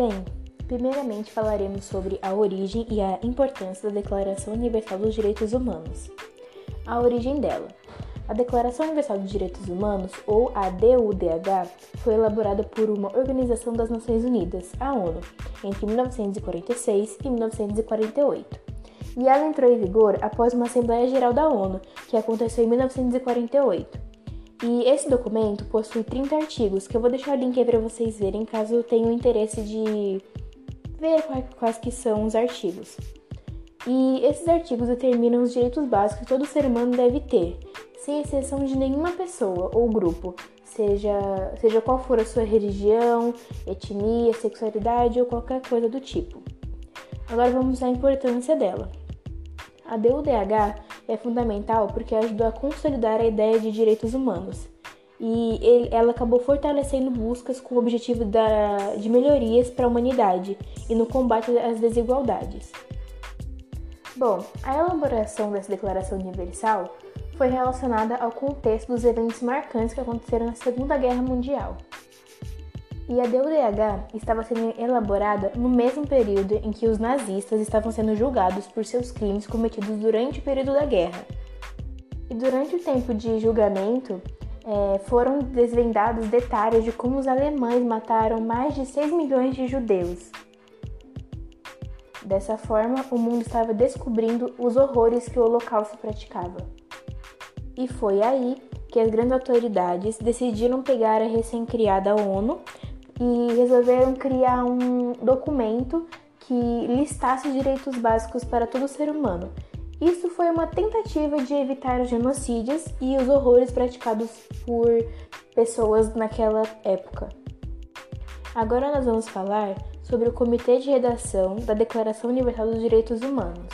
Bem, primeiramente falaremos sobre a origem e a importância da Declaração Universal dos Direitos Humanos. A origem dela. A Declaração Universal dos Direitos Humanos, ou a DUDH, foi elaborada por uma organização das Nações Unidas, a ONU, entre 1946 e 1948. E ela entrou em vigor após uma Assembleia Geral da ONU, que aconteceu em 1948. E esse documento possui 30 artigos, que eu vou deixar o link aí para vocês verem caso tenham interesse de ver quais que são os artigos. E esses artigos determinam os direitos básicos que todo ser humano deve ter, sem exceção de nenhuma pessoa ou grupo, seja, seja qual for a sua religião, etnia, sexualidade ou qualquer coisa do tipo. Agora vamos à importância dela. A DUDH é fundamental porque ajudou a consolidar a ideia de direitos humanos e ele, ela acabou fortalecendo buscas com o objetivo da, de melhorias para a humanidade e no combate às desigualdades. Bom, a elaboração dessa Declaração Universal foi relacionada ao contexto dos eventos marcantes que aconteceram na Segunda Guerra Mundial. E a DUDH estava sendo elaborada no mesmo período em que os nazistas estavam sendo julgados por seus crimes cometidos durante o período da guerra. E durante o tempo de julgamento, é, foram desvendados detalhes de como os alemães mataram mais de 6 milhões de judeus. Dessa forma, o mundo estava descobrindo os horrores que o Holocausto praticava. E foi aí que as grandes autoridades decidiram pegar a recém-criada ONU e resolveram criar um documento que listasse os direitos básicos para todo ser humano. Isso foi uma tentativa de evitar os genocídios e os horrores praticados por pessoas naquela época. Agora nós vamos falar sobre o Comitê de Redação da Declaração Universal dos Direitos Humanos.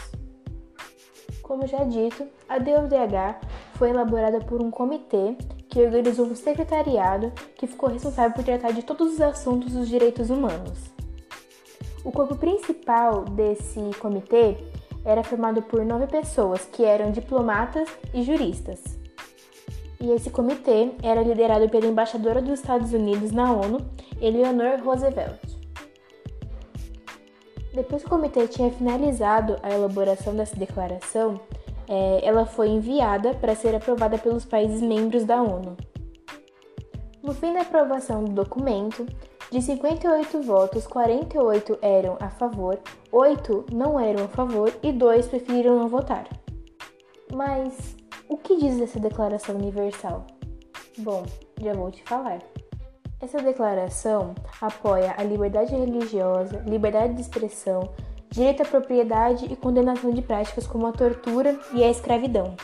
Como já dito, a DUDH foi elaborada por um comitê que organizou um secretariado que ficou responsável por tratar de todos os assuntos dos direitos humanos. O corpo principal desse comitê era formado por nove pessoas que eram diplomatas e juristas. E esse comitê era liderado pela embaixadora dos Estados Unidos na ONU, Eleanor Roosevelt. Depois que o comitê tinha finalizado a elaboração dessa declaração, é, ela foi enviada para ser aprovada pelos países membros da ONU. No fim da aprovação do documento, de 58 votos, 48 eram a favor, 8 não eram a favor e 2 preferiram não votar. Mas o que diz essa Declaração Universal? Bom, já vou te falar. Essa declaração apoia a liberdade religiosa, liberdade de expressão, direito à propriedade e condenação de práticas como a tortura e a escravidão.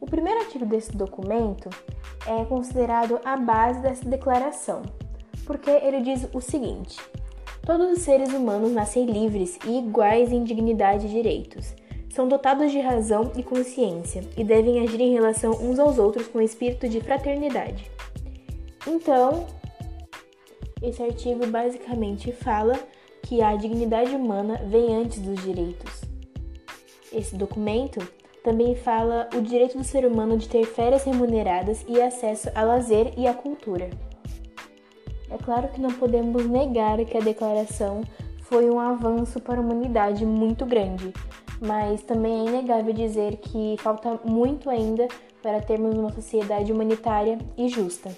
O primeiro artigo desse documento é considerado a base dessa declaração, porque ele diz o seguinte: Todos os seres humanos nascem livres e iguais em dignidade e direitos. São dotados de razão e consciência e devem agir em relação uns aos outros com espírito de fraternidade. Então, esse artigo basicamente fala que a dignidade humana vem antes dos direitos. Esse documento também fala o direito do ser humano de ter férias remuneradas e acesso a lazer e à cultura. É claro que não podemos negar que a declaração foi um avanço para a humanidade muito grande, mas também é inegável dizer que falta muito ainda para termos uma sociedade humanitária e justa.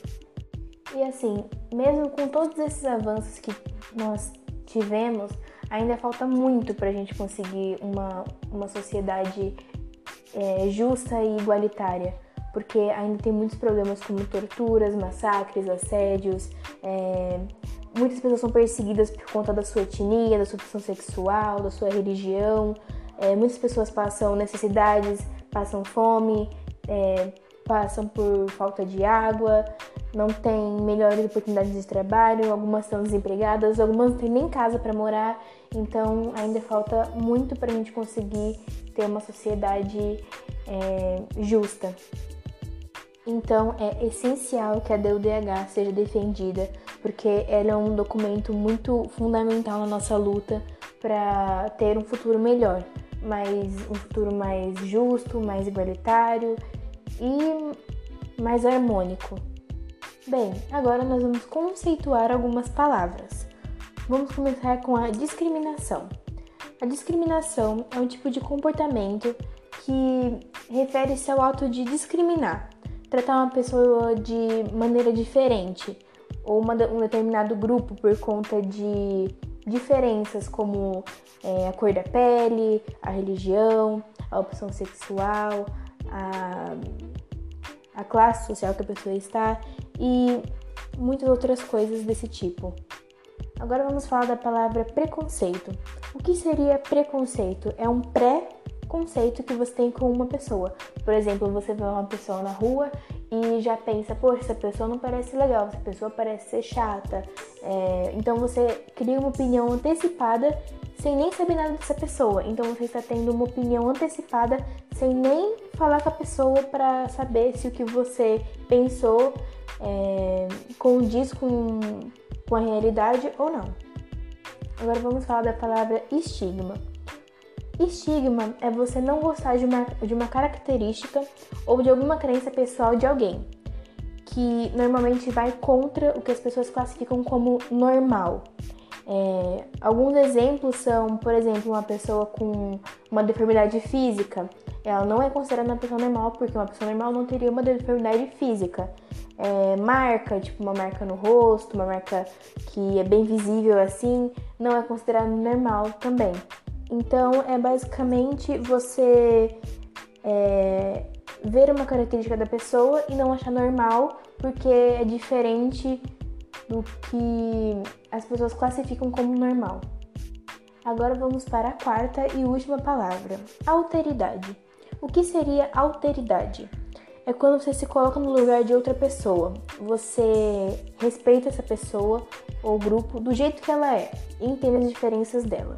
E assim, mesmo com todos esses avanços que nós tivemos, ainda falta muito para a gente conseguir uma, uma sociedade é, justa e igualitária, porque ainda tem muitos problemas como torturas, massacres, assédios. É, muitas pessoas são perseguidas por conta da sua etnia, da sua opção sexual, da sua religião. É, muitas pessoas passam necessidades, passam fome, é, passam por falta de água, não têm melhores oportunidades de trabalho, algumas estão desempregadas, algumas não têm nem casa para morar, então ainda falta muito para a gente conseguir ter uma sociedade é, justa. Então é essencial que a DUDH seja defendida, porque ela é um documento muito fundamental na nossa luta para ter um futuro melhor, mais um futuro mais justo, mais igualitário e mais harmônico. Bem, agora nós vamos conceituar algumas palavras. Vamos começar com a discriminação. A discriminação é um tipo de comportamento que refere-se ao ato de discriminar, tratar uma pessoa de maneira diferente ou uma, um determinado grupo por conta de diferenças como é, a cor da pele, a religião, a opção sexual, a, a classe social que a pessoa está e muitas outras coisas desse tipo. Agora vamos falar da palavra preconceito. O que seria preconceito? É um pré-conceito que você tem com uma pessoa. Por exemplo, você vê uma pessoa na rua e já pensa, poxa, essa pessoa não parece legal, essa pessoa parece ser chata. É, então você cria uma opinião antecipada sem nem saber nada dessa pessoa. Então você está tendo uma opinião antecipada sem nem falar com a pessoa para saber se o que você pensou é, condiz com, com a realidade ou não. Agora vamos falar da palavra estigma. Estigma é você não gostar de uma, de uma característica ou de alguma crença pessoal de alguém, que normalmente vai contra o que as pessoas classificam como normal. É, alguns exemplos são, por exemplo, uma pessoa com uma deformidade física. Ela não é considerada uma pessoa normal porque uma pessoa normal não teria uma deformidade física. É, marca, tipo uma marca no rosto, uma marca que é bem visível assim, não é considerada normal também. Então é basicamente você é, ver uma característica da pessoa e não achar normal porque é diferente do que as pessoas classificam como normal. Agora vamos para a quarta e última palavra: alteridade. O que seria alteridade? É quando você se coloca no lugar de outra pessoa. Você respeita essa pessoa ou grupo do jeito que ela é e entende as diferenças dela.